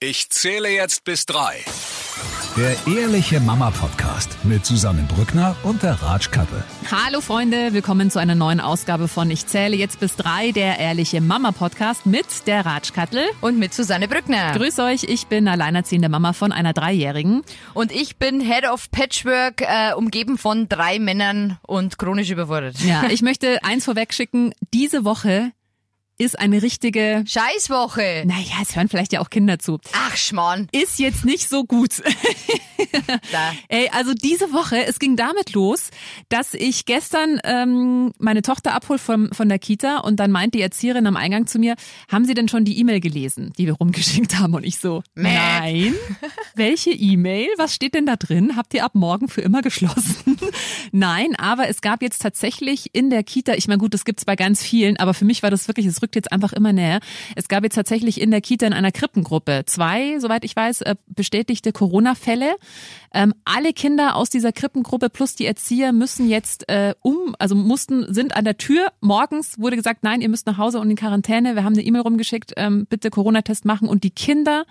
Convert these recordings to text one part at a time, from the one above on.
Ich zähle jetzt bis drei. Der Ehrliche Mama Podcast mit Susanne Brückner und der Ratschkattel. Hallo Freunde, willkommen zu einer neuen Ausgabe von Ich zähle jetzt bis drei, der Ehrliche Mama Podcast mit der Ratschkattel. Und mit Susanne Brückner. Grüß euch, ich bin alleinerziehende Mama von einer Dreijährigen. Und ich bin Head of Patchwork, äh, umgeben von drei Männern und chronisch überfordert. Ja, ich möchte eins vorweg schicken. Diese Woche ist eine richtige Scheißwoche. Naja, es hören vielleicht ja auch Kinder zu. Ach, Schmarrn. Ist jetzt nicht so gut. Da. Ey, also diese Woche, es ging damit los, dass ich gestern ähm, meine Tochter abhol von, von der Kita und dann meint die Erzieherin am Eingang zu mir, haben Sie denn schon die E-Mail gelesen, die wir rumgeschickt haben? Und ich so, Mäh. nein. Welche E-Mail? Was steht denn da drin? Habt ihr ab morgen für immer geschlossen? nein, aber es gab jetzt tatsächlich in der Kita, ich meine gut, das gibt's bei ganz vielen, aber für mich war das wirklich, es rückt jetzt einfach immer näher. Es gab jetzt tatsächlich in der Kita in einer Krippengruppe zwei, soweit ich weiß, äh, bestätigte Corona-Fälle. Ähm, alle Kinder aus dieser Krippengruppe plus die Erzieher müssen jetzt äh, um, also mussten, sind an der Tür. Morgens wurde gesagt, nein, ihr müsst nach Hause und in Quarantäne. Wir haben eine E-Mail rumgeschickt, ähm, bitte Corona-Test machen. Und die Kinder,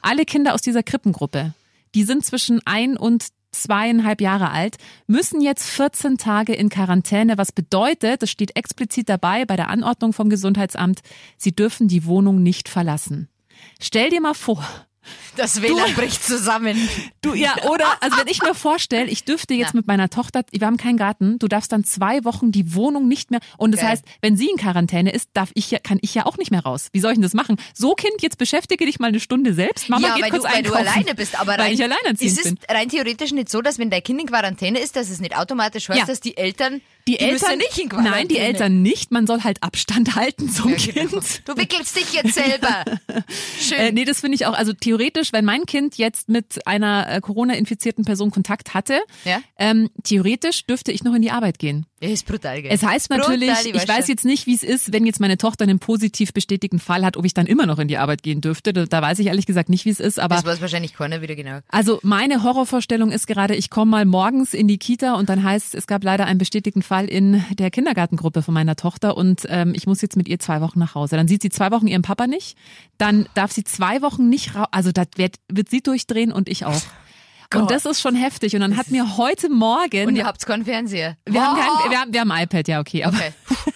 alle Kinder aus dieser Krippengruppe, die sind zwischen ein und zweieinhalb Jahre alt, müssen jetzt 14 Tage in Quarantäne, was bedeutet, das steht explizit dabei bei der Anordnung vom Gesundheitsamt, sie dürfen die Wohnung nicht verlassen. Stell dir mal vor, Das WLAN bricht zusammen. Du, ja, oder, also wenn ich mir vorstelle, ich dürfte jetzt mit meiner Tochter, wir haben keinen Garten, du darfst dann zwei Wochen die Wohnung nicht mehr, und das Geil. heißt, wenn sie in Quarantäne ist, darf ich ja, kann ich ja auch nicht mehr raus. Wie soll ich denn das machen? So, Kind, jetzt beschäftige dich mal eine Stunde selbst. Mama ja, geht weil du, kurz weil du einkaufen. alleine bist. Aber weil rein, alleinerziehend es ist bin. rein theoretisch nicht so, dass wenn dein Kind in Quarantäne ist, dass es nicht automatisch heißt, Ja. dass die Eltern, Die, Eltern, müssen nicht in Quarantäne. nein, die Eltern nicht. Man soll halt Abstand halten zum Ja, genau. Kind. Du wickelst dich jetzt selber. Schön. Äh, nee, das finde ich auch. Also theoretisch, wenn mein Kind jetzt mit einer äh, Corona-infizierten Person Kontakt hatte, Ja. ähm, theoretisch dürfte ich noch in die Arbeit gehen. Ja, ist brutal, gell? Es heißt natürlich, Brutal, ich weiß jetzt nicht, wie es ist, wenn jetzt meine Tochter einen positiv bestätigten Fall hat, ob ich dann immer noch in die Arbeit gehen dürfte. Da, da weiß ich ehrlich gesagt nicht, wie es ist. Aber Das weiß wahrscheinlich keiner wieder genau. also meine Horrorvorstellung ist gerade, ich komme mal morgens in die Kita und dann heißt, es gab leider einen bestätigten Fall in der Kindergartengruppe von meiner Tochter und ähm, ich muss jetzt mit ihr zwei Wochen nach Hause. Dann sieht sie zwei Wochen ihren Papa nicht, dann darf sie zwei Wochen nicht raus, also das wird, wird sie durchdrehen und ich auch. Und das ist schon heftig. Und dann hat mir heute Morgen Und ihr habt keinen Fernseher. wir, haben Wow. kein, wir, haben, wir haben iPad, ja, okay. Aber Okay.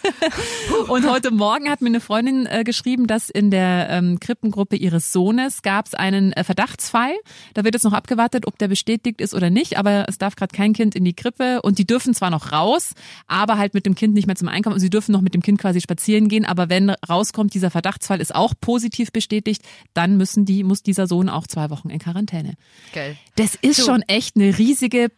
und heute Morgen hat mir eine Freundin äh, geschrieben, dass in der ähm, Krippengruppe ihres Sohnes gab es einen äh, Verdachtsfall. Da wird jetzt noch abgewartet, ob der bestätigt ist oder nicht. Aber es darf gerade kein Kind in die Krippe und die dürfen zwar noch raus, aber halt mit dem Kind nicht mehr zum Einkaufen. Und sie dürfen noch mit dem Kind quasi spazieren gehen. Aber wenn rauskommt, dieser Verdachtsfall ist auch positiv bestätigt, dann müssen die muss dieser Sohn auch zwei Wochen in Quarantäne. Geil. Das ist Du. schon echt eine riesige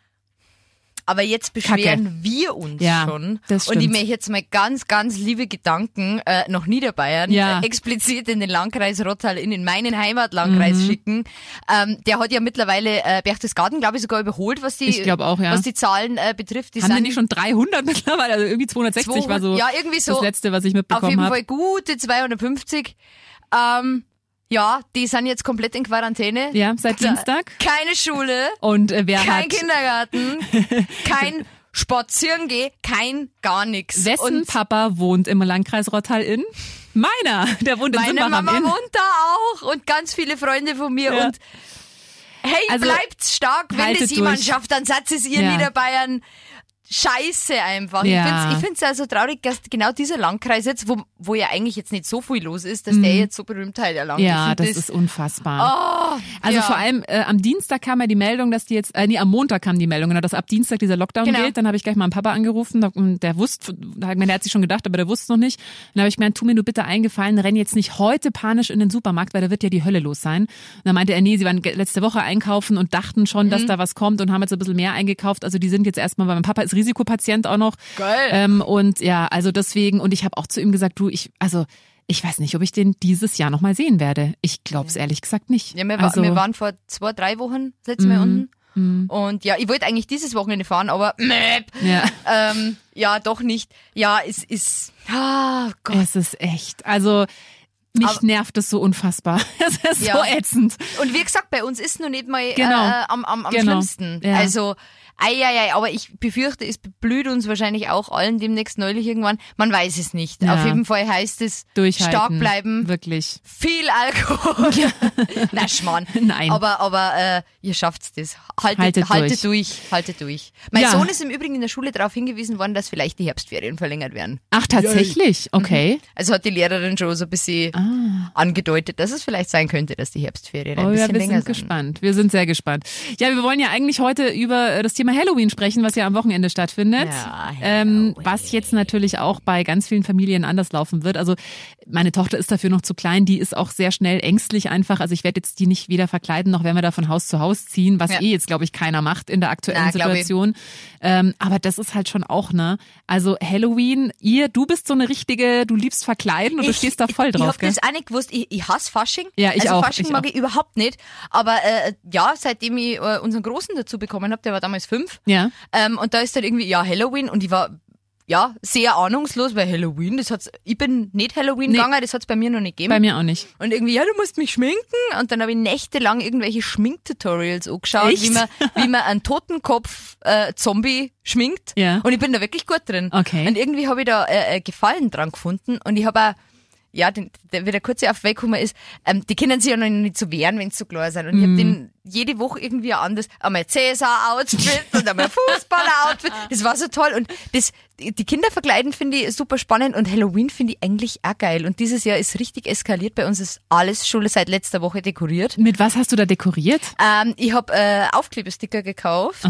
Aber jetzt beschweren Kacke. wir uns Ja, schon. und ich möchte jetzt mal ganz, ganz liebe Gedanken äh, nach Niederbayern Ja. äh, explizit in den Landkreis Rottal, in, in meinen Heimatlandkreis Mhm. schicken. Ähm, der hat ja mittlerweile äh, Berchtesgaden, glaube ich, sogar überholt, was die, auch, ja. was die Zahlen äh, betrifft. Die Haben sind nicht schon 300 mittlerweile? Also irgendwie 260 war so, ja, irgendwie so. das letzte, was ich auf mitbekommen jeden habe. Fall gute 250. Ähm, ja, die sind jetzt komplett in Quarantäne. Ja, seit Dienstag. Keine Schule. Und äh, wer kein hat Kindergarten, kein Spazierengeh, kein gar nichts. wessen Und Papa wohnt im Landkreis Rottal in? Meiner, der wohnt in meine Mama Inn. wohnt da auch und ganz viele Freunde von mir Ja. und hey, Also, bleibt stark, wenn das jemand durch. schafft, dann seid es ihr Ja. Niederbayern. Scheiße einfach. Ja. Ich ich find's ja so traurig, dass genau dieser Landkreis jetzt, wo, wo ja eigentlich jetzt nicht so viel los ist, dass der jetzt so Berühmtheit erlangt. Ich Mhm. Ja, das ist unfassbar. Oh, Also ja. vor allem äh, am Dienstag kam ja die Meldung, dass die jetzt, äh, nee, am Montag kam die Meldung, genau, dass ab Dienstag dieser Lockdown Genau. gilt. Dann habe ich gleich meinen Papa angerufen, und der wusste, der hat sich schon gedacht, aber der wusste es noch nicht. Dann habe ich gemeint, tu mir nur bitte eingefallen, renn jetzt nicht heute panisch in den Supermarkt, weil da wird ja die Hölle los sein. Und dann meinte er, nee, sie waren letzte Woche einkaufen und dachten schon, Mhm. dass da was kommt und haben jetzt ein bisschen mehr eingekauft. Also die sind jetzt erstmal, weil mein Papa ist Risikopatient auch noch. Geil. Ähm, und ja, also deswegen, und ich habe auch zu ihm gesagt, du, ich, also ich weiß nicht, ob ich den dieses Jahr nochmal sehen werde. Ich glaube es ehrlich gesagt nicht. Ja, wir, also, wir waren vor zwei, drei Wochen letzte Mal Mhm. unten. Und ja, ich wollte eigentlich dieses Wochenende fahren, aber mäp, ja. ähm, ja, doch nicht. Ja, es ist, ah Gott. Es ist echt. Also mich Aber- nervt es so unfassbar. Es ist Ja. so ätzend. Und wie gesagt, bei uns ist noch nicht mal Genau. äh, am, am, am Genau. schlimmsten. Ja. Also Eieiei, aber ich befürchte, es blüht uns wahrscheinlich auch allen demnächst neulich irgendwann. Man weiß es nicht. Ja. Auf jeden Fall heißt es stark bleiben, Wirklich. viel Alkohol. Na Schmarrn. Nein. Aber, aber äh, ihr schafft's das. Haltet, Haltet haltet, durch. durch. Haltet durch. Mein Ja. Sohn ist im Übrigen in der Schule darauf hingewiesen worden, dass vielleicht die Herbstferien verlängert werden. Ach, tatsächlich? Okay. Also hat die Lehrerin schon so ein bisschen angedeutet, dass es vielleicht sein könnte, dass die Herbstferien ein Oh ja, bisschen wir länger sind sind. gespannt. Wir sind sehr gespannt. Ja, wir wollen ja eigentlich heute über äh, das Thema Halloween sprechen, was ja am Wochenende stattfindet. Ja, ähm, was jetzt natürlich auch bei ganz vielen Familien anders laufen wird. Also meine Tochter ist dafür noch zu klein, die ist auch sehr schnell ängstlich einfach. Also ich werde jetzt die nicht weder verkleiden, noch werden wir da von Haus zu Haus ziehen, was Ja. eh jetzt, glaube ich, keiner macht in der aktuellen Na, ich. Situation. Ähm, aber das ist halt schon auch, ne? Also Halloween, ihr, du bist so eine richtige, du liebst verkleiden und du stehst da voll ich, drauf, Ich hab gell? das auch nicht gewusst. Ich, ich hasse Fasching. Ja, ich also auch, Fasching ich mag auch. ich überhaupt nicht. Aber äh, ja, seitdem ich äh, unseren Großen dazu bekommen habe, der war damals fünf. Ja. Ähm, und da ist dann irgendwie, ja, Halloween und ich war ja sehr ahnungslos, weil Halloween, das hat's, ich bin nicht Halloween Nee. gegangen, das hat's bei mir noch nicht gegeben. Bei mir auch nicht. Und irgendwie, ja, du musst mich schminken. Und dann habe ich nächtelang irgendwelche Schminktutorials angeschaut, Echt? wie man, wie man einen Totenkopf-Zombie schminkt. Ja. Und ich bin da wirklich gut drin. Okay. Und irgendwie habe ich da äh, äh, Gefallen dran gefunden. Und ich habe auch, ja, den, der, wie der kurze auf weggekommen ist, ähm, die können sich ja noch nicht so wehren, wenn sie so klar sind. Und ich habe den jede Woche irgendwie ein anderes, einmal Cäsar-Outfit und einmal Fußballer-Outfit. Das war so toll. Und das, die Kinder verkleiden finde ich super spannend und Halloween finde ich eigentlich auch geil. Und dieses Jahr ist richtig eskaliert. Bei uns ist alles schon seit letzter Woche dekoriert. Mit was hast du da dekoriert? Ähm, ich habe äh, Aufklebesticker gekauft,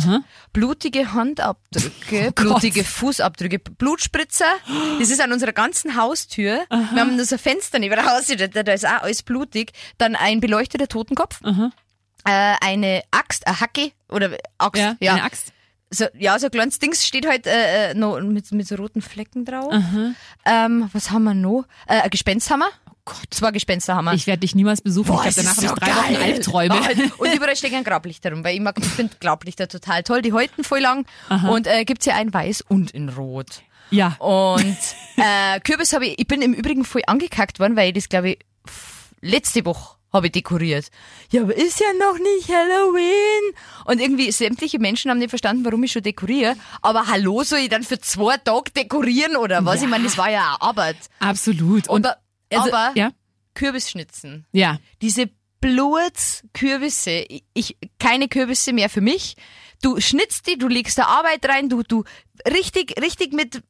blutige Handabdrücke, blutige Fußabdrücke, Blutspritzer. Das ist an unserer ganzen Haustür. Wir haben nur so ein Fenster neben der Haustür, da, da ist auch alles blutig. Dann ein beleuchteter Totenkopf, äh, eine Axt, eine Hacke oder Axt, Ja, ja. eine Axt. So, ja, so ein kleines Dings steht halt äh, äh, noch mit, mit so roten Flecken drauf. Ähm, was haben wir noch? Äh, ein Gespensthammer. Oh Gott. Zwei Gespensterhammer. Ich werde dich niemals besuchen. Boah, ich habe danach ist hab ich so drei Wochen geil. Albträume. Und überall stecken ein Grablichter rum, weil ich mag, ich finde Grablichter total toll. Die halten voll lang. Und äh, gibt's ja ein weiß und in rot. Ja. Und äh, Kürbis habe ich, ich bin im Übrigen voll angekackt worden, weil ich das, glaube ich, letzte Woche habe ich dekoriert. Ja, aber ist ja noch nicht Halloween. Und irgendwie sämtliche Menschen haben nicht verstanden, warum ich schon dekoriere. Aber hallo, soll ich dann für zwei Tage dekorieren oder was? Ja. Ich meine, das war ja Arbeit. Absolut. Und Aber, also, aber ja, Kürbisschnitzen ja. diese Blutkürbisse, ich, keine Kürbisse mehr für mich. Du schnitzt die, du legst da Arbeit rein, du, du, richtig, richtig mit,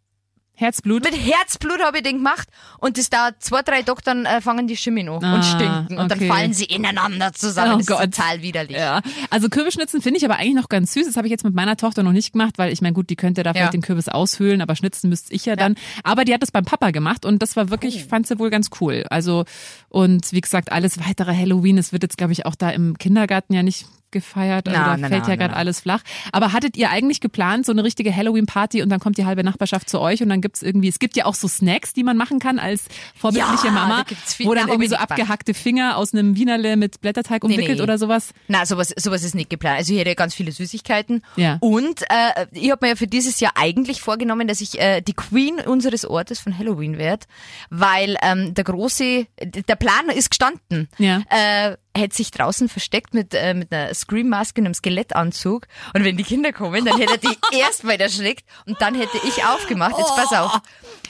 Herzblut. mit Herzblut habe ich den gemacht und das dauert zwei, drei Tage, dann äh, fangen die Schimmeln an Ah, und stinken und okay. dann fallen sie ineinander zusammen. Oh das Gott. ist total widerlich. Ja, also Kürbisschnitzen finde ich aber eigentlich noch ganz süß. Das habe ich jetzt mit meiner Tochter noch nicht gemacht, weil ich meine, gut, die könnte da vielleicht Ja. den Kürbis aushöhlen, aber schnitzen müsste ich ja dann. Aber die hat das beim Papa gemacht und das war wirklich, fand sie wohl ganz cool. Also und wie gesagt, alles weitere Halloween, es wird jetzt glaube ich auch da im Kindergarten ja nicht gefeiert, also Na, da na, fällt na, ja gerade alles flach. Aber hattet ihr eigentlich geplant, so eine richtige Halloween-Party und dann kommt die halbe Nachbarschaft zu euch und dann gibt's irgendwie, es gibt ja auch so Snacks, die man machen kann als vorbildliche Ja, Mama, da viel- wo dann irgendwie so abgehackte Finger aus einem Wienerle mit Blätterteig umwickelt nee. oder sowas. Na, sowas, sowas ist nicht geplant. Also ich hätte ganz viele Süßigkeiten. Ja. Und äh, ich habe mir ja für dieses Jahr eigentlich vorgenommen, dass ich äh, die Queen unseres Ortes von Halloween werde, weil ähm, der große, der Plan ist gestanden. Ja. Äh, hätte sich draußen versteckt mit, äh, mit einer Scream-Maske und einem Skelettanzug. Und wenn die Kinder kommen, dann hätte er die erstmal erschreckt und dann hätte ich aufgemacht. Jetzt pass auf.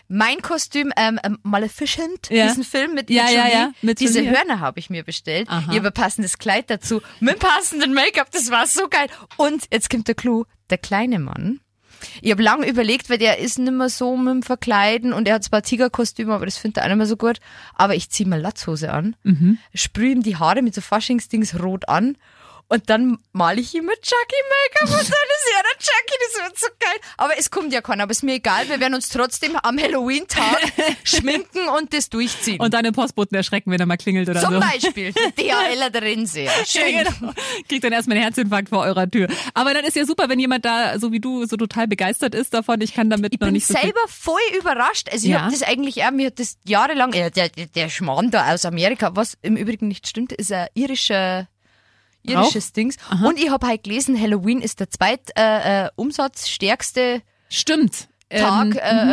Mein Kostüm, ähm, ähm, Maleficent, Ja. diesen Film mit, Ja, mit ja, ja, mit diese Julie. Hörner habe ich mir bestellt. Aha. Ich habe ein passendes Kleid dazu, mit passendem Make-up, das war so geil. Und jetzt kommt der Clou, der kleine Mann. Ich habe lange überlegt, weil der ist nicht mehr so mit dem Verkleiden und er hat zwar Tigerkostüme, aber das findet er auch nicht mehr so gut. Aber ich ziehe mal Latzhose an, Mhm. sprühe ihm die Haare mit so Faschingsdings rot an und dann male ich ihm mit Chucky-Make-up und dann ist er der Chucky, das wird so geil. Aber es kommt ja keiner, aber ist mir egal, wir werden uns trotzdem am Halloween-Tag schminken und das durchziehen. Und deine Postboten erschrecken, wenn er mal klingelt oder Zum so. Beispiel DHL der Rinse. Schön. Ja, genau. Kriegt dann erstmal einen Herzinfarkt vor eurer Tür. Aber dann ist ja super, wenn jemand da, so wie du, so total begeistert ist davon. Ich kann damit Ich noch bin nicht so viel. selber voll überrascht. Also ich Ja. habe das eigentlich auch, mir hat das jahrelang, der, der, der Schmarrn da aus Amerika, was im Übrigen nicht stimmt, ist ein irischer, irisches Dings. Und ich habe halt gelesen, Halloween ist der zweit äh, äh, umsatzstärkste Stimmt. Tag Ähm,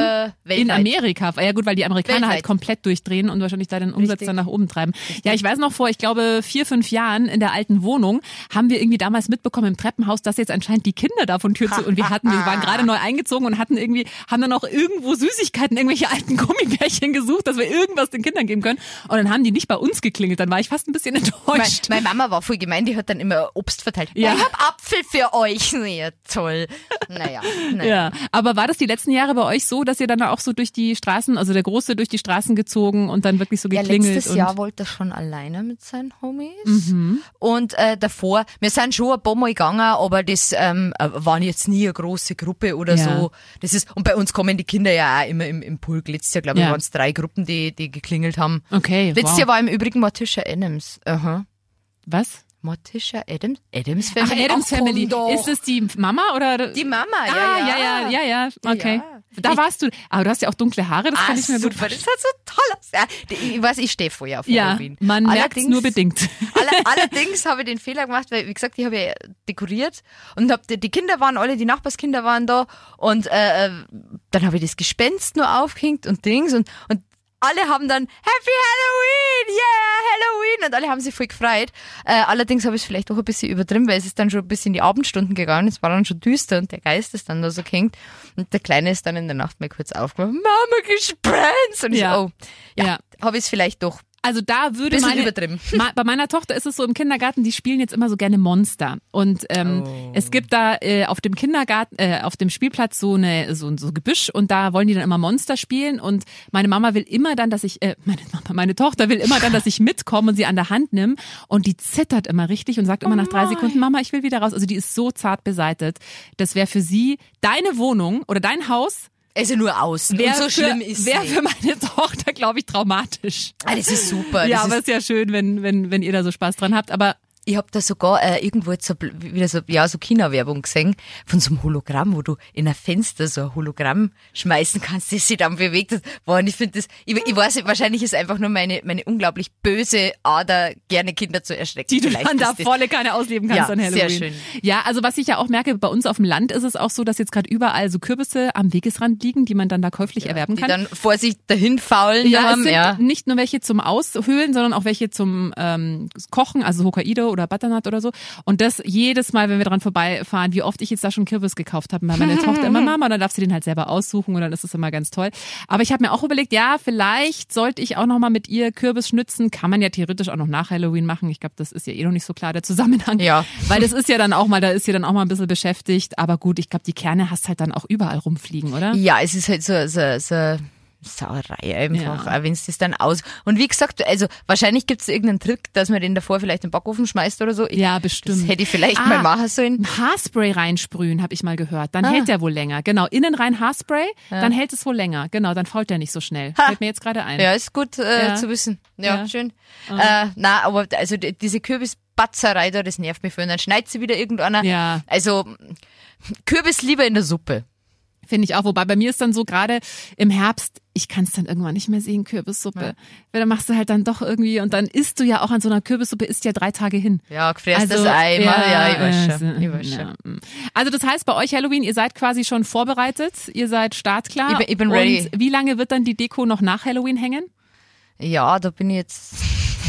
äh, äh, In. Amerika. Ja gut, weil die Amerikaner Weltweit. halt komplett durchdrehen und wahrscheinlich da den Umsatz Richtig. dann nach oben treiben. Ja, ich weiß noch vor, ich glaube, vier, fünf Jahren in der alten Wohnung haben wir irgendwie damals mitbekommen im Treppenhaus, dass jetzt anscheinend die Kinder da von Tür zu und wir hatten, wir waren gerade neu eingezogen und hatten irgendwie, haben dann auch irgendwo Süßigkeiten, irgendwelche alten Gummibärchen gesucht, dass wir irgendwas den Kindern geben können. Und dann haben die nicht bei uns geklingelt. Dann war ich fast ein bisschen enttäuscht. meine Mama war voll gemein, die hat dann immer Obst verteilt. Ja. Ich hab Apfel für euch. Ja, toll. Naja. naja. Ja, aber war das die letzten Jahre bei euch so, dass ihr dann auch so durch die Straßen, also der Große durch die Straßen gezogen und dann wirklich so Ja, geklingelt? letztes und Jahr wollte er schon alleine mit seinen Homies. Und äh, davor, wir sind schon ein paar Mal gegangen, aber das ähm, äh, waren jetzt nie eine große Gruppe oder Ja. so. Das ist, und bei uns kommen die Kinder ja auch immer im, im Pulk. Letztes Jahr, glaube ich, Ja. waren es drei Gruppen, die, die geklingelt haben. Okay, Letztes wow. Jahr war im Übrigen Morticia Adams. Aha. Was? Morticia Adams? Adams Ach, Family? Adams Ach, Family. Ist es die Mama oder? Die Mama, ah, ja, ja, ja, ja, ja, okay. Ja. Da warst du. Aber du hast ja auch dunkle Haare, das Ah, kann ich mir gut super, das hat so toll aus. Ja, ich weiß, ich stehe vorher auf Ja, Halloween. man merkt Allerdings- nur bedingt. Aller, allerdings habe ich den Fehler gemacht, weil, wie gesagt, ich habe ja dekoriert und hab, die die Kinder waren alle, die Nachbarskinder waren da und äh, äh, dann habe ich das Gespenst nur aufgehängt und Dings und, und alle haben dann Happy Halloween, yeah, Halloween und alle haben sich voll gefreut. Äh, allerdings habe ich es vielleicht auch ein bisschen übertrieben, weil es ist dann schon ein bisschen in die Abendstunden gegangen, es war dann schon düster und der Geist ist dann da so gehängt und der Kleine ist dann in der Nacht mal kurz aufgewacht, Mama, Gespenst! Und ich Ja. so, oh, ja, Ja. habe ich es vielleicht doch Also da würde Bisschen meine, übertrieben. Bei meiner Tochter ist es so im Kindergarten, die spielen jetzt immer so gerne Monster und ähm, Oh. es gibt da äh, auf dem Kindergarten, äh, auf dem Spielplatz so eine so, so Gebüsch und da wollen die dann immer Monster spielen und meine Mama will immer dann, dass ich, äh, meine Mama, meine Tochter will immer dann, dass ich mitkomme und sie an der Hand nimm und die zittert immer richtig und sagt immer nach drei Sekunden, Mama, ich will wieder raus. Also die ist so zart beseitet. Das wäre für sie deine Wohnung oder dein Haus Also nur außen. wäre und so für, schlimm ist wär nicht. für meine Tochter, glaube ich, traumatisch. Ah, das ist super. Ja, das aber ist ja schön, wenn, wenn, wenn ihr da so Spaß dran habt. Aber ich habe da sogar äh, irgendwo jetzt so, wieder so, ja, so China-Werbung gesehen von so einem Hologramm, wo du in ein Fenster so ein Hologramm schmeißen kannst, das sich dann bewegt. hat. Boah, und ich finde das, ich, ich weiß nicht, wahrscheinlich ist einfach nur meine, meine unglaublich böse Ader, gerne Kinder zu erschrecken. die du Vielleicht dann da volle Kanne ausleben kannst Ja, an Halloween. sehr schön. Ja, also was ich ja auch merke, bei uns auf dem Land ist es auch so, dass jetzt gerade überall so Kürbisse am Wegesrand liegen, die man dann da käuflich erwerben Die kann. dann vor sich dahin faulen ja, es haben, sind ja. nicht nur welche zum Aushöhlen, sondern auch welche zum ähm, Kochen, also Hokkaido oder Butternut oder so. Und das jedes Mal, wenn wir dran vorbeifahren, wie oft ich jetzt da schon Kürbis gekauft habe, meine Tochter immer Mama, dann darf sie den halt selber aussuchen und dann ist es immer ganz toll. Aber ich habe mir auch überlegt, ja, vielleicht sollte ich auch noch mal mit ihr Kürbis schnitzen. Kann man ja theoretisch auch noch nach Halloween machen. Ich glaube, das ist ja eh noch nicht so klar der Zusammenhang. Ja. Weil das ist ja dann auch mal, da ist sie dann auch mal ein bisschen beschäftigt. Aber gut, ich glaube, die Kerne hast halt dann auch überall rumfliegen, oder? Ja, es ist halt so, so, so Sauerei einfach, Ja. wenn es das dann aus. Und wie gesagt, also wahrscheinlich gibt es irgendeinen Trick, dass man den davor vielleicht in den Backofen schmeißt oder so. Ich, Ja, bestimmt. Das hätte ich vielleicht Ah. mal machen sollen. Haarspray reinsprühen, habe ich mal gehört. Dann Ah. hält der wohl länger. Genau, innen rein Haarspray, dann hält es wohl länger. Genau, dann fault der nicht so schnell. Fällt mir jetzt gerade ein. Ja, ist gut äh, Ja. zu wissen. Ja, Ja. schön. Äh, na, aber also die- diese Kürbisbatzerei da, das nervt mich. Und Dann schneidet sie wieder irgendeiner. Ja. Also Kürbis lieber in der Suppe. Finde ich auch. Wobei bei mir ist dann so gerade im Herbst, ich kann es dann irgendwann nicht mehr sehen, Kürbissuppe. Weil dann machst du halt dann doch irgendwie und dann isst du ja auch an so einer Kürbissuppe, isst ja drei Tage hin. Ja, gefräst das Ei, ja, ja, ich weiß Also, schon. Ich weiß ja, schon. mm. Also das heißt bei euch Halloween, ihr seid quasi schon vorbereitet, ihr seid startklar. Ich bin- ich bin und ready. Wie lange wird dann die Deko noch nach Halloween hängen? Ja, da bin ich jetzt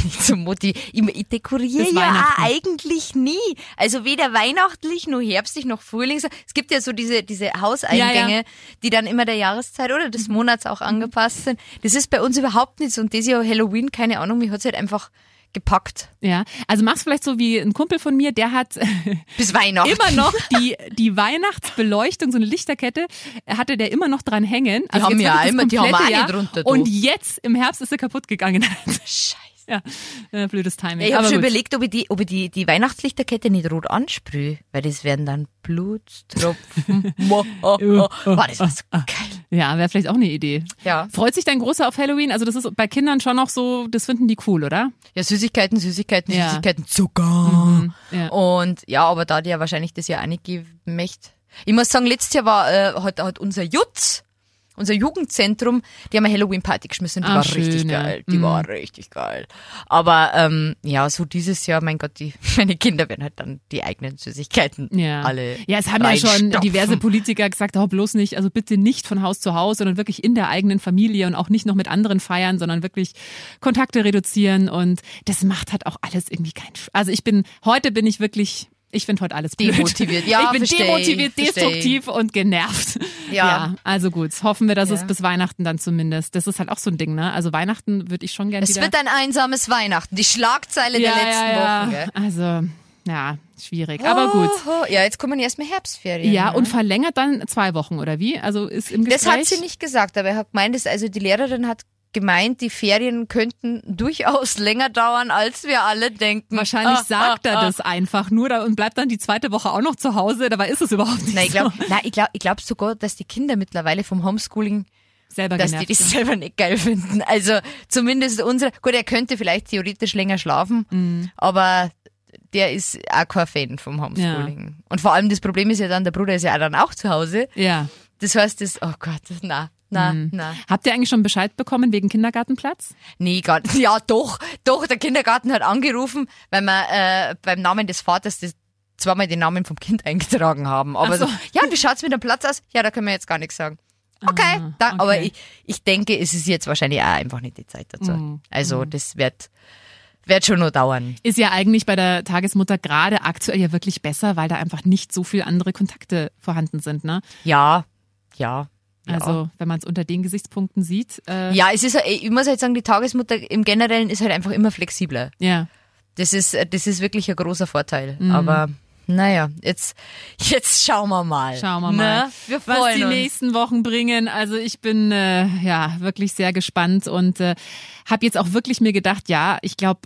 nicht so motiviert. Ich, ich dekoriere ja auch eigentlich nie. Also weder weihnachtlich, noch herbstlich, noch frühlings. Es gibt ja so diese, diese Hauseingänge, Ja, Mhm. ja. die dann immer der Jahreszeit oder des Monats auch angepasst sind. Das ist bei uns überhaupt nicht so. Und das Jahr Halloween, keine Ahnung, mich hat's halt einfach gepackt. Ja, also mach's vielleicht so wie ein Kumpel von mir, der hat Bis Weihnachten. immer noch die, die Weihnachtsbeleuchtung, so eine Lichterkette, hatte der immer noch dran hängen. Also haben jetzt ja immer- die haben nicht drunter. Und jetzt im Herbst ist sie kaputt gegangen. Scheiße. ja, äh, blödes Timing. Ja, ich habe schon gut. überlegt, ob ich, die, ob ich die, die Weihnachtslichterkette nicht rot ansprühe, weil das wären dann Blutstropfen. Oh, oh. Boah, das war so geil. Ja, wäre vielleicht auch eine Idee. Ja. Freut sich dein Großer auf Halloween? Also das ist bei Kindern schon noch so, das finden die cool, oder? Ja, Süßigkeiten, Süßigkeiten, Ja. Süßigkeiten, Zucker. ja. Und ja, aber da die ja wahrscheinlich das Jahr auch nicht möchte. Ich muss sagen, letztes Jahr war, äh, hat, hat unser Jutz unser Jugendzentrum, die haben eine Halloween-Party geschmissen. Die Ah, war schön, richtig ja. geil. Die Mhm. war richtig geil. Aber ähm, ja, so dieses Jahr, mein Gott, die meine Kinder werden halt dann die eigenen Süßigkeiten Ja. alle. ja, es haben ja schon diverse Politiker gesagt, oh, bloß nicht, also bitte nicht von Haus zu Haus, sondern wirklich in der eigenen Familie und auch nicht noch mit anderen feiern, sondern wirklich Kontakte reduzieren und das macht halt auch alles irgendwie keinen Sch Also ich bin, heute bin ich wirklich, ich finde heute alles blöd. Demotiviert. Ja, ich bin versteh, demotiviert, versteh. destruktiv und genervt. Ja. also gut, hoffen wir, dass es Ja. bis Weihnachten dann zumindest, das ist halt auch so ein Ding, ne? Also Weihnachten würde ich schon gerne Es wieder... wird ein einsames Weihnachten. Die Schlagzeile der letzten ja, Wochen. ja. Gell? Also, ja, schwierig, aber gut. Ja, jetzt kommen erstmal Herbstferien. Ja, ne? und verlängert dann zwei Wochen, oder wie? Also ist im Gespräch. Das hat sie nicht gesagt, aber er hat gemeint, dass, also die Lehrerin hat gemeint, die Ferien könnten durchaus länger dauern, als wir alle denken. Wahrscheinlich Ah, sagt ah, er ah. das einfach nur da und bleibt dann die zweite Woche auch noch zu Hause. Dabei ist es überhaupt nicht Nein, ich so. glaube nein, ich glaub, ich glaub sogar, dass die Kinder mittlerweile vom Homeschooling, Selber dass die das sind. selber nicht geil finden. Also zumindest unsere, gut, er könnte vielleicht theoretisch länger schlafen, Mhm. aber der ist auch kein Fan vom Homeschooling. Und vor allem das Problem ist ja dann, der Bruder ist ja dann auch zu Hause. Ja. Das heißt, das, oh Gott, na, na, Mhm. na. Habt ihr eigentlich schon Bescheid bekommen wegen Kindergartenplatz? Nee, gar nicht. Ja, doch, doch, der Kindergarten hat angerufen, weil wir äh, beim Namen des Vaters das zweimal den Namen vom Kind eingetragen haben. Aber so. so. ja, und wie schaut's mit dem Platz aus? Ja, da können wir jetzt gar nichts sagen. Okay, Ah, da, okay. aber ich, ich denke, es ist jetzt wahrscheinlich auch einfach nicht die Zeit dazu. Mhm. Also, das wird, wird schon noch dauern. Ist ja eigentlich bei der Tagesmutter gerade aktuell ja wirklich besser, weil da einfach nicht so viel andere Kontakte vorhanden sind, ne? Ja, ja. Ja. Also, wenn man es unter den Gesichtspunkten sieht. Äh, ja, es ist, ich muss halt sagen, die Tagesmutter im Generellen ist halt einfach immer flexibler. ja. Das ist, das ist wirklich ein großer Vorteil. Mhm. Aber naja, jetzt, jetzt schauen wir mal. Schauen wir mal, Ne? Wir was die uns. nächsten Wochen bringen. Also ich bin äh, ja wirklich sehr gespannt und äh, habe jetzt auch wirklich mir gedacht, ja, ich glaube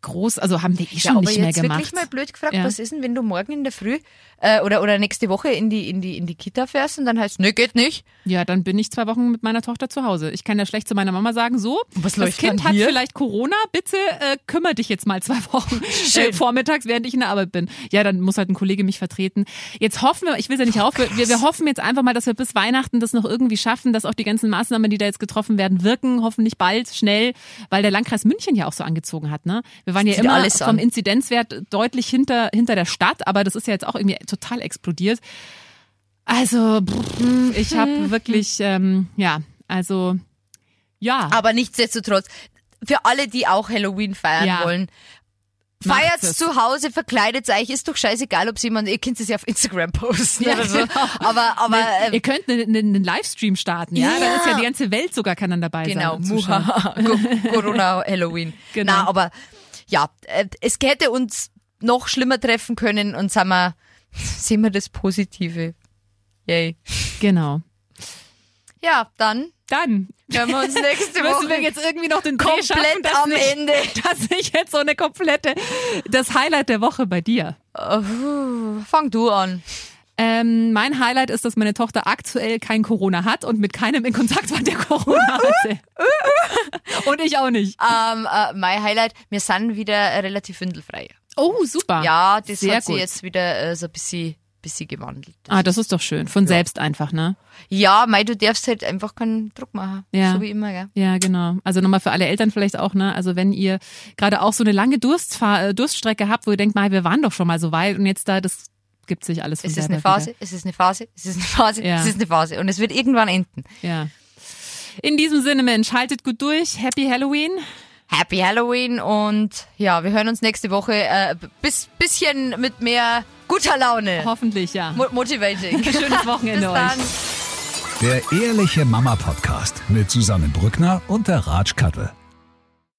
groß, also haben wir eh schon ja, aber nicht mehr jetzt gemacht. wirklich mal blöd gefragt, Ja. was ist denn, wenn du morgen in der Früh äh, oder, oder nächste Woche in die, in, die, in die Kita fährst und dann heißt, nee, geht nicht. Ja, dann bin ich zwei Wochen mit meiner Tochter zu Hause. Ich kann ja schlecht zu meiner Mama sagen, so, Was das läuft Kind hat hier? vielleicht Corona, bitte äh, kümmere dich jetzt mal zwei Wochen äh, vormittags, während ich in der Arbeit bin. Ja, dann muss halt ein Kollege mich vertreten. Jetzt hoffen wir, ich will ja nicht auf, wir, wir hoffen jetzt einfach mal, dass wir bis Weihnachten das noch irgendwie schaffen, dass auch die ganzen Maßnahmen, die da jetzt getroffen werden, wirken, hoffentlich bald, schnell, weil der Landkreis München ja auch so angezogen hat, ne? Wir waren ja Zieht immer alles vom an. Inzidenzwert deutlich hinter, hinter der Stadt, aber das ist ja jetzt auch irgendwie total explodiert. Also, pff, ich habe wirklich, ähm, ja, also, ja. Aber nichtsdestotrotz, für alle, die auch Halloween feiern Ja. wollen, feiert's es. zu Hause, verkleidet euch, ist doch scheißegal, ob jemand, ihr könnt es ja auf Instagram posten Ja, oder so. genau. Aber, aber, Ihr äh, könnt einen, einen Livestream starten, ja? Da Ja. ist ja die ganze Welt sogar kann dann dabei genau, sein. Co- Corona, Halloween. Genau. Na, aber, ja, äh, es hätte uns noch schlimmer treffen können und sagen wir, sehen wir das Positive. Yay. Genau. Ja, dann Dann hören wir uns nächste müssen Woche wir jetzt irgendwie noch den komplett schaffen, dass am nicht, Ende. dass ich jetzt so eine komplette, das Highlight der Woche bei dir. Uh, fang du an. Ähm, mein Highlight ist, dass meine Tochter aktuell kein Corona hat und mit keinem in Kontakt war, der Corona hatte. und ich auch nicht. Ähm, äh, mein Highlight, wir sind wieder relativ windelfrei. Oh, super. Ja, das Sehr hat sich gut. jetzt wieder äh, so ein bisschen, bisschen gewandelt. Ah, das ist doch schön. Von selbst einfach, ne? Ja, Mai, du darfst halt einfach keinen Druck machen. Ja. So wie immer, gell? Ja, genau. Also nochmal für alle Eltern vielleicht auch, ne? Also wenn ihr gerade auch so eine lange Durstfahr äh, Durststrecke habt, wo ihr denkt, mal, wir waren doch schon mal so weit und jetzt da, das gibt sich alles von Es ist eine Phase, es ist eine Phase, es ist eine Phase, Ja. es ist eine Phase. Und es wird irgendwann enden. Wieder. Ja. In diesem Sinne, Mensch, haltet gut durch. Happy Halloween. Happy Halloween und ja, wir hören uns nächste Woche äh, bis bisschen mit mehr guter Laune. Hoffentlich, ja. Mo motivating. Schönes Wochenende Bis dann. euch. Der Ehrliche Mama Podcast mit Susanne Brückner und der Ratsch Kattel.